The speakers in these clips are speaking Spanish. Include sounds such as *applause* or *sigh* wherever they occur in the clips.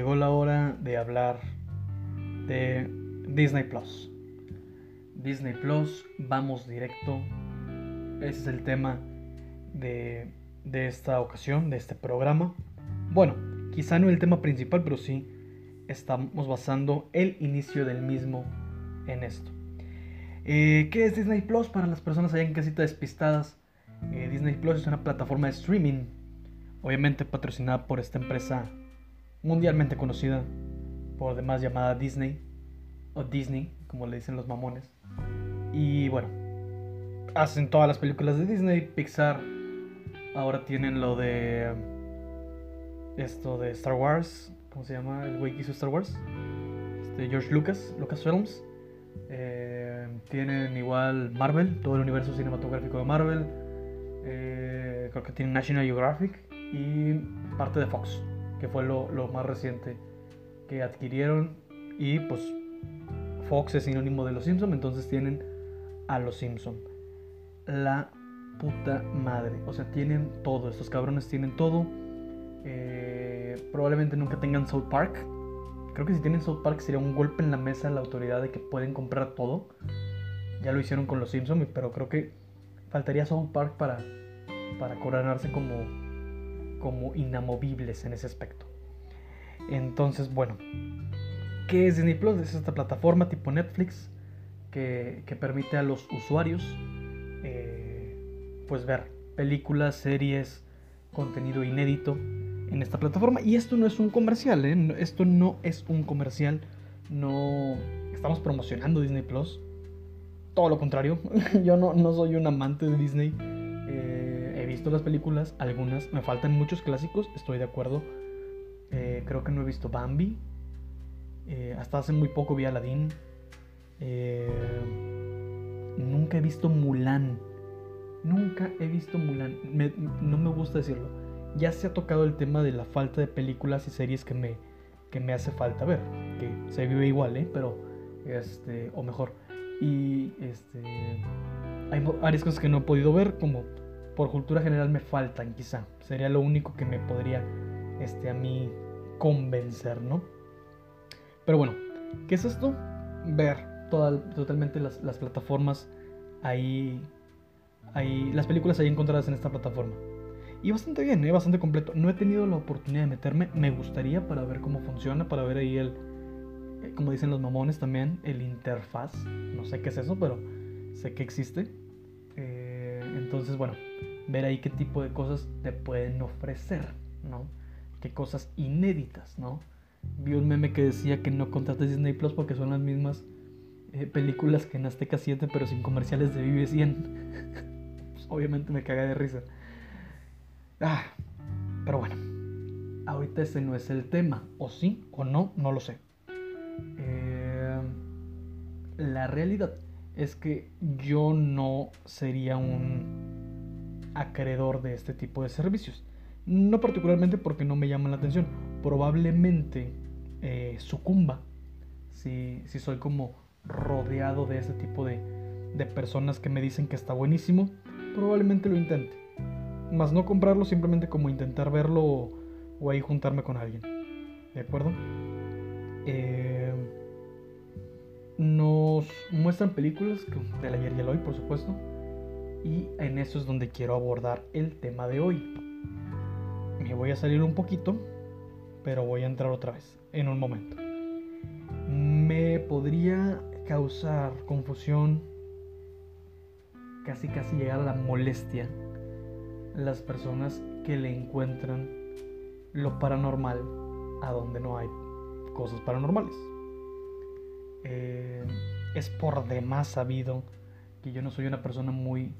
llegó la hora de hablar de Disney Plus. Disney Plus, vamos directo. Ese es el tema de, de esta ocasión, de este programa. Bueno, quizá no el tema principal, pero sí estamos basando el inicio del mismo en esto. Eh, ¿Qué es Disney Plus? Para las personas allá en casita despistadas, eh, Disney Plus es una plataforma de streaming, obviamente patrocinada por esta empresa mundialmente conocida, por demás llamada Disney, o Disney, como le dicen los mamones. Y bueno, hacen todas las películas de Disney, Pixar, ahora tienen lo de esto de Star Wars, ¿cómo se llama? El güey que hizo Star Wars, este, George Lucas, Lucasfilms. Eh, tienen igual Marvel, todo el universo cinematográfico de Marvel. Eh, creo que tienen National Geographic y parte de Fox, que fue lo, más reciente que adquirieron. Y pues Fox es sinónimo de los Simpson, entonces tienen a los Simpson. La puta madre. O sea, tienen todo. Estos cabrones tienen todo. Eh, probablemente nunca tengan South Park. Creo que si tienen South Park sería un golpe en la mesa la autoridad de que pueden comprar todo. Ya lo hicieron con los Simpsons, pero creo que faltaría South Park para, para coronarse como, como inamovibles en ese aspecto. Entonces, bueno, ¿qué es Disney Plus? Es esta plataforma tipo Netflix que, permite a los usuarios eh, pues ver películas, series, contenido inédito en esta plataforma. Y esto no es un comercial, ¿eh? esto no es un comercial. No estamos promocionando Disney Plus. Todo lo contrario, *laughs* yo no, no, soy un amante de Disney. Eh, las películas, algunas. Me faltan muchos clásicos, estoy de acuerdo. Eh, creo que no he visto Bambi. Eh, hasta hace muy poco vi Aladdin. nunca he visto Mulan. Nunca he visto Mulan. no me gusta decirlo ya se ha tocado el tema de la falta de películas y series que me, que me hace falta ver. Que se vive igual, ¿eh? Pero, este, o mejor. Y, este, hay varias cosas que no he podido ver, como por cultura general me faltan, quizá. Sería lo único que me podría, este, a mí convencer, ¿no? Pero bueno, ¿qué es esto? Ver totalmente las, las plataformas ahí, ahí, las películas ahí encontradas en esta plataforma. Y bastante bien, ¿eh? bastante completo. No he tenido la oportunidad de meterme. Me gustaría para ver cómo funciona, para ver ahí el, eh, como dicen los mamones también, el interfaz. No sé qué es eso, pero sé que existe. Eh, entonces, bueno, ver ahí qué tipo de cosas te pueden ofrecer, ¿no? Qué cosas inéditas, ¿no? Vi un meme que decía que no contrates Disney Plus porque son las mismas películas que en Azteca 7, pero sin comerciales de Vive 100. *laughs* pues, obviamente me caga de risa. Ah, pero bueno, ahorita ese no es el tema, o sí o no, no lo sé. Eh, la realidad es que yo no sería un acreedor de este tipo de servicios. No particularmente porque no me llaman la atención. Probablemente eh, sucumba si, si, soy como rodeado de ese tipo de, de personas que me dicen que está buenísimo. Probablemente lo intente más no comprarlo simplemente como intentar verlo o, ahí juntarme con alguien. ¿De acuerdo? Eh, nos muestran películas del ayer y el hoy, por supuesto. Y en eso es donde quiero abordar el tema de hoy. Me voy a salir un poquito, pero voy a entrar otra vez en un momento. Me podría causar confusión, casi casi llegar a la molestia las personas que le encuentran lo paranormal a donde no hay cosas paranormales. Eh, es por demás sabido que yo no soy una persona muy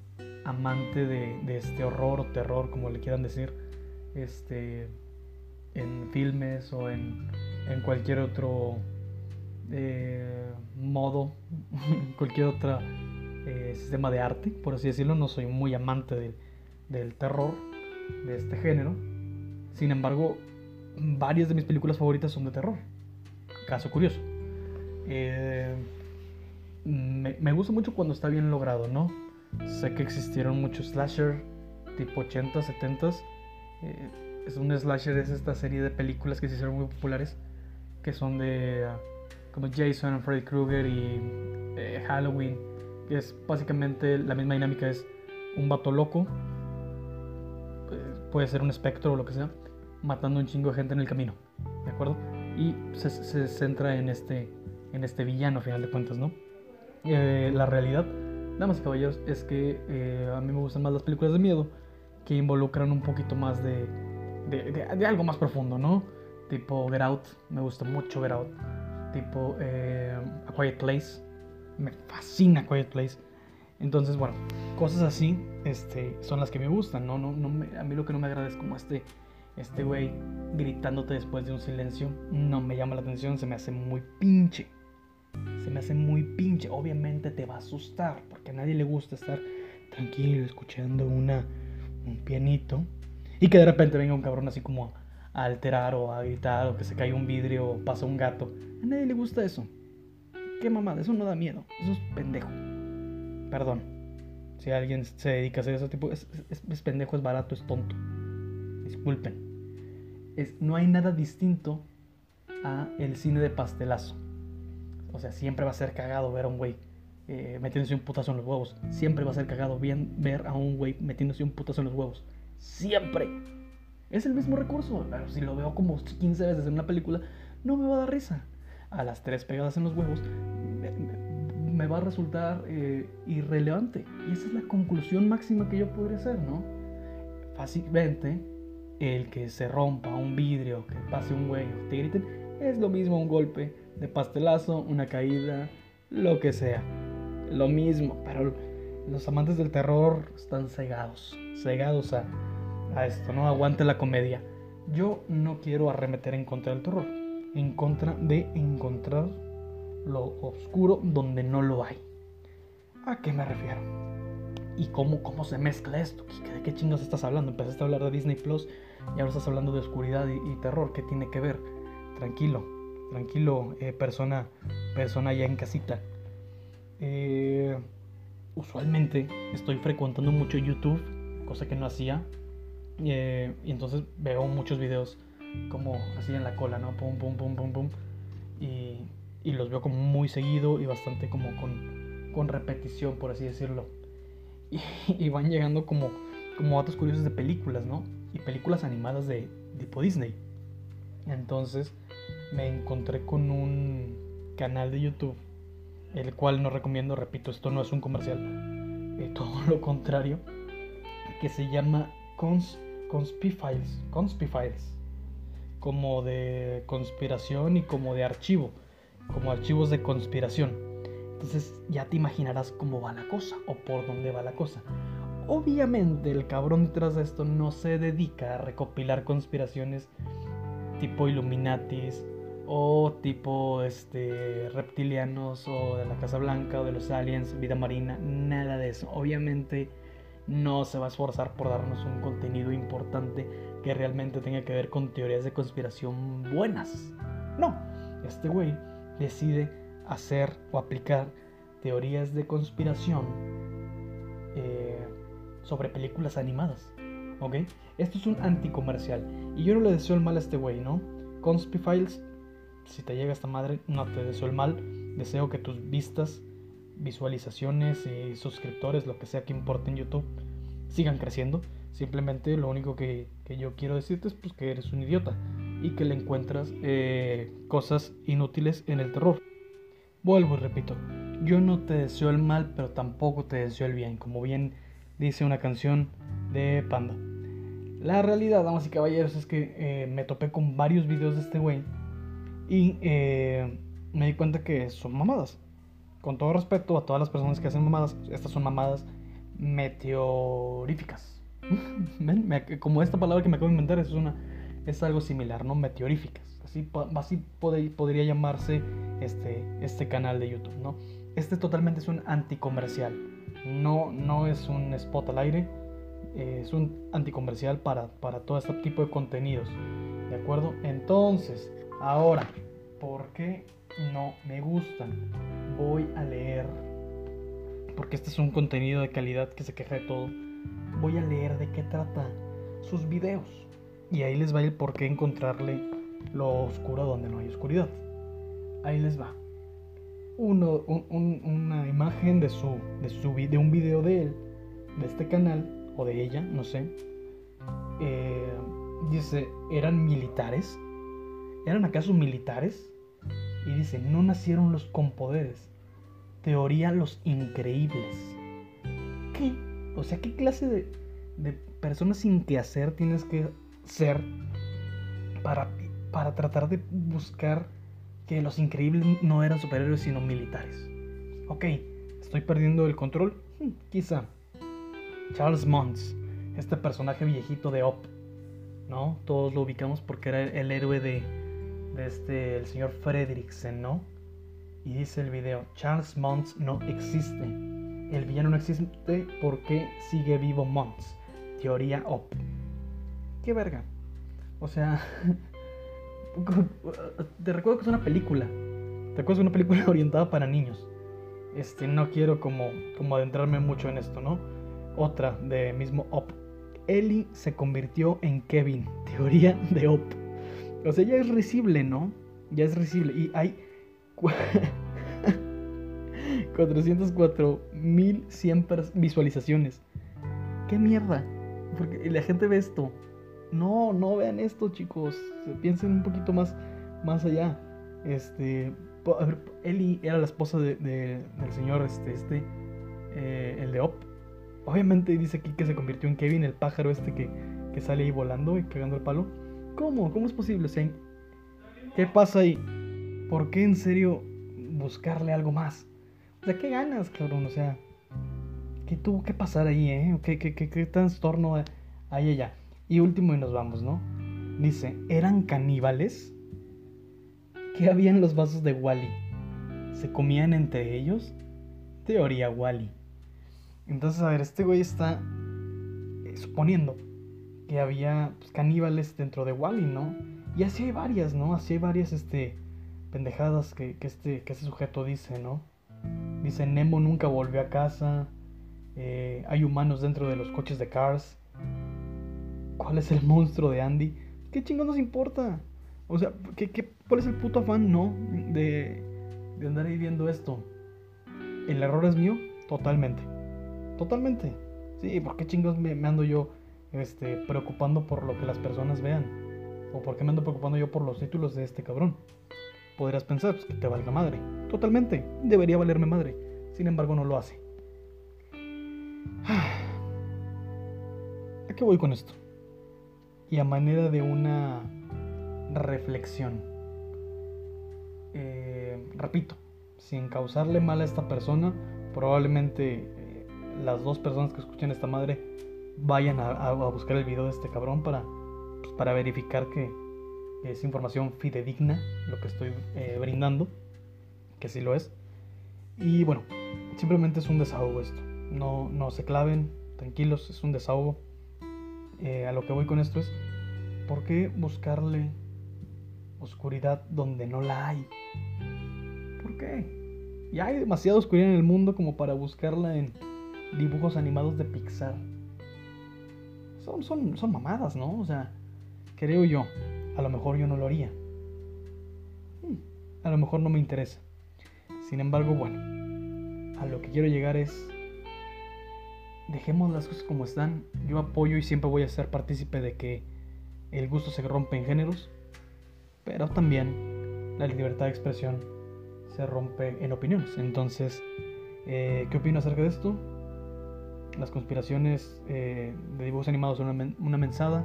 amante de, este horror o terror, como le quieran decir, este, en filmes o en, cualquier otro eh, modo, *laughs* cualquier otro eh, sistema de arte, por así decirlo. No soy muy amante de del terror de este género. Sin embargo, varias de mis películas favoritas son de terror. Caso curioso. Eh, me, gusta mucho cuando está bien logrado, ¿no? Sé que existieron muchos slasher tipo 80, 70. Eh, es un slasher, es esta serie de películas que se hicieron muy populares que son de ah, como Jason, Freddy Krueger y eh, Halloween, que es básicamente la misma dinámica, es un vato loco, eh, puede ser un espectro o lo que sea, matando un chingo de gente en el camino, ¿de acuerdo? Y se, centra en este, en este villano, a final de cuentas, ¿no? Eh, la realidad, damas y caballeros, es que eh, a mí me gustan más las películas de miedo que involucran un poquito más de, de, algo más profundo, ¿no? Tipo Get Out, me gusta mucho Get Out. Tipo eh, A Quiet Place, me fascina Quiet Place. Entonces, bueno, cosas así este, son las que me gustan, ¿no? no, no a mí lo que no me agrada es como este este güey gritándote después de un silencio. No me llama la atención, se me hace muy pinche. Se me hace muy pinche. Obviamente te va a asustar, porque a nadie le gusta estar tranquilo escuchando una, un pianito. Y que de repente venga un cabrón así como a alterar o a gritar o que se cae un vidrio o pasa un gato. A nadie le gusta eso. Qué mamada, eso no da miedo. Eso es pendejo. Perdón. Si alguien se dedica a hacer ese tipo, es, pendejo, es barato, es tonto. Disculpen. No hay nada distinto a el cine de pastelazo. O sea, siempre va a ser cagado ver a un güey eh, metiéndose un putazo en los huevos. Siempre va a ser cagado bien ver a un güey metiéndose un putazo en los huevos. Siempre. Es el mismo recurso. Si lo veo como 15 veces en una película, no me va a dar risa. A las tres pegadas en los huevos, me, me- me va a resultar eh, irrelevante. Y esa es la conclusión máxima que yo podría hacer, ¿no? Fácilmente, el que se rompa un vidrio, que pase un güey te griten, es lo mismo un golpe de pastelazo, una caída, lo que sea. Lo mismo, pero los amantes del terror están cegados, cegados a, a esto, ¿no? Aguante la comedia. Yo no quiero arremeter en contra del terror, en contra de encontrar lo oscuro donde no lo hay. ¿A qué me refiero? ¿Y cómo, cómo se mezcla esto? ¿Qué- ¿De qué chingos estás hablando? Empezaste a hablar de Disney Plus y ahora estás hablando de oscuridad y, y terror. ¿Qué tiene que ver? Tranquilo, tranquilo, eh, persona, persona ya en casita. Eh, usualmente estoy frecuentando mucho YouTube, cosa que no hacía. eh, y entonces veo muchos videos como así en la cola, ¿no? Pum, pum, pum, pum, pum. Y, y los veo como muy seguido y bastante como con, con repetición, por así decirlo. *laughs* Y, y van llegando como, como datos curiosos de películas, ¿no? Y películas animadas de tipo Disney. Entonces me encontré con un canal de YouTube, el cual no recomiendo, repito, esto no es un comercial, eh, *laughs* todo lo contrario, que se llama Cons Conspifiles, Conspifiles, como de conspiración y como de archivo, como archivos de conspiración. Entonces ya te imaginarás cómo va la cosa o por dónde va la cosa. Obviamente el cabrón detrás de esto no se dedica a recopilar conspiraciones tipo Illuminatis o tipo este reptilianos o de la Casa Blanca o de los aliens, vida marina, nada de eso. Obviamente no se va a esforzar por darnos un contenido importante que realmente tenga que ver con teorías de conspiración buenas. No, este güey decide hacer o aplicar teorías de conspiración eh, sobre películas animadas. ¿Ok? Esto es un anticomercial. Y yo no le deseo el mal a este güey, ¿no? Conspifiles, si te llega esta madre, no te deseo el mal. Deseo que tus vistas, visualizaciones y suscriptores, lo que sea que importe en YouTube, sigan creciendo. Simplemente lo único que, que yo quiero decirte es pues, que eres un idiota y que le encuentras eh, cosas inútiles en el terror. Vuelvo y repito, yo no te deseo el mal, pero tampoco te deseo el bien, como bien dice una canción de Panda. La realidad, damas y caballeros, es que eh, me topé con varios videos de este güey y eh, me di cuenta que son mamadas. Con todo respeto a todas las personas que hacen mamadas, estas son mamadas meteoríficas. *laughs* Como esta palabra que me acabo de inventar es, una, es algo similar, ¿no? Meteoríficas. Así, así pode- podría llamarse este, este canal de YouTube, ¿no? Este totalmente es un anticomercial. No, no es un spot al aire. eh, es un anticomercial para, para todo este tipo de contenidos. ¿De acuerdo? Entonces, ahora, ¿por qué no me gustan? Voy a leer. Porque este es un contenido de calidad que se queja de todo. Voy a leer de qué trata sus videos. Y ahí les va el por qué encontrarle lo oscuro donde no hay oscuridad. Ahí les va. Una imagen de, su, de, su, de un video de él, de este canal, o de ella, no sé. Eh, dice, ¿eran militares? ¿Eran acaso militares? Y dice, no nacieron los con poderes. Teoría los increíbles. ¿Qué? O sea, ¿qué clase de, de personas sin que hacer tienes que ser para, para tratar de buscar que los increíbles no eran superhéroes sino militares? Ok, estoy perdiendo el control. Hmm, quizá. Charles Mons, este personaje viejito de Op, ¿no? Todos lo ubicamos porque era el héroe de, de este, el señor Fredricksen, ¿no? Y dice el video, Charles Mons no existe. El villano no existe porque sigue vivo Mons. Teoría OP. ¿Qué verga? O sea, *laughs* te recuerdo que es una película. Te recuerdo que es una película *laughs* orientada para niños. Este, no quiero como, como adentrarme mucho en esto, ¿no? Otra de mismo OP. Ellie se convirtió en Kevin. *laughs* Teoría de OP. O sea, ya es risible, ¿no? Ya es risible. Y hay 404.100 *laughs* visualizaciones. ¿Qué mierda? Porque la gente ve esto. No, no vean esto, chicos. Piensen un poquito más, más allá. Este, a ver, Ellie era la esposa de, del señor, este, este, eh, el de Op. Obviamente dice aquí que se convirtió en Kevin, el pájaro este que, que sale ahí volando y cagando el palo. ¿Cómo? ¿Cómo es posible? O ¿qué pasa ahí? ¿Por qué en serio buscarle algo más? O sea, ¿qué ganas, cabrón? O sea, ¿qué tuvo que pasar ahí, eh? ¿Qué, qué, qué, qué trastorno hay allá? Y último y nos vamos, ¿no? Dice, ¿eran caníbales? ¿Qué había en los vasos de Wally? ¿Se comían entre ellos? Teoría Wally. Entonces, a ver, este güey está eh, suponiendo que había pues, caníbales dentro de Wally, ¿no? Y así hay varias, ¿no? Así hay varias este, pendejadas que, este, que este sujeto dice, ¿no? Dice, Nemo nunca volvió a casa. Eh, hay humanos dentro de los coches de Cars. ¿Cuál es el monstruo de Andy? ¿Qué chingados nos importa? O sea, ¿qué, qué, cuál es el puto afán, no? De, de andar ahí viendo esto. ¿El error es mío? Totalmente. Totalmente. Sí, ¿por qué chingados me ando yo este, preocupando por lo que las personas vean. ¿O por qué me ando preocupando yo por los títulos de este cabrón? Podrías pensar pues, que te valga madre. Totalmente, debería valerme madre. Sin embargo, no lo hace. *sighs* ¿A qué voy con esto? Y a manera de una reflexión. Eh, repito, sin causarle mal a esta persona, probablemente eh, las dos personas que escuchen esta madre vayan a, buscar el video de este cabrón para, pues, para verificar que, es información fidedigna lo que estoy eh, brindando, que sí lo es. Y bueno, simplemente es un desahogo esto. No, no se claven, tranquilos, es un desahogo. Eh, a lo que voy con esto es, ¿por qué buscarle oscuridad donde no la hay? ¿Por qué? Ya hay demasiada oscuridad en el mundo como para buscarla en dibujos animados de Pixar son, son, mamadas, ¿no? O sea, creo yo, a lo mejor yo no lo haría. Hmm, a lo mejor no me interesa. Sin embargo, bueno, a lo que quiero llegar es, dejemos las cosas como están. Yo apoyo y siempre voy a ser partícipe de que el gusto se rompe en géneros, pero también la libertad de expresión se rompe en opiniones. Entonces, eh, ¿qué opino acerca de esto? Las conspiraciones eh, de dibujos animados son una, mensada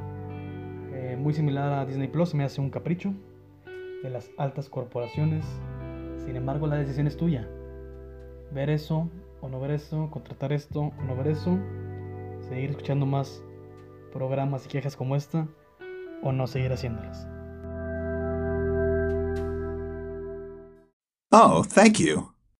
eh, muy similar a Disney Plus, me hace un capricho de las altas corporaciones. Sin embargo, la decisión es tuya. Ver eso o no ver eso, contratar esto o no ver eso, seguir escuchando más programas y quejas como esta o no seguir haciéndolas. Oh, thank you.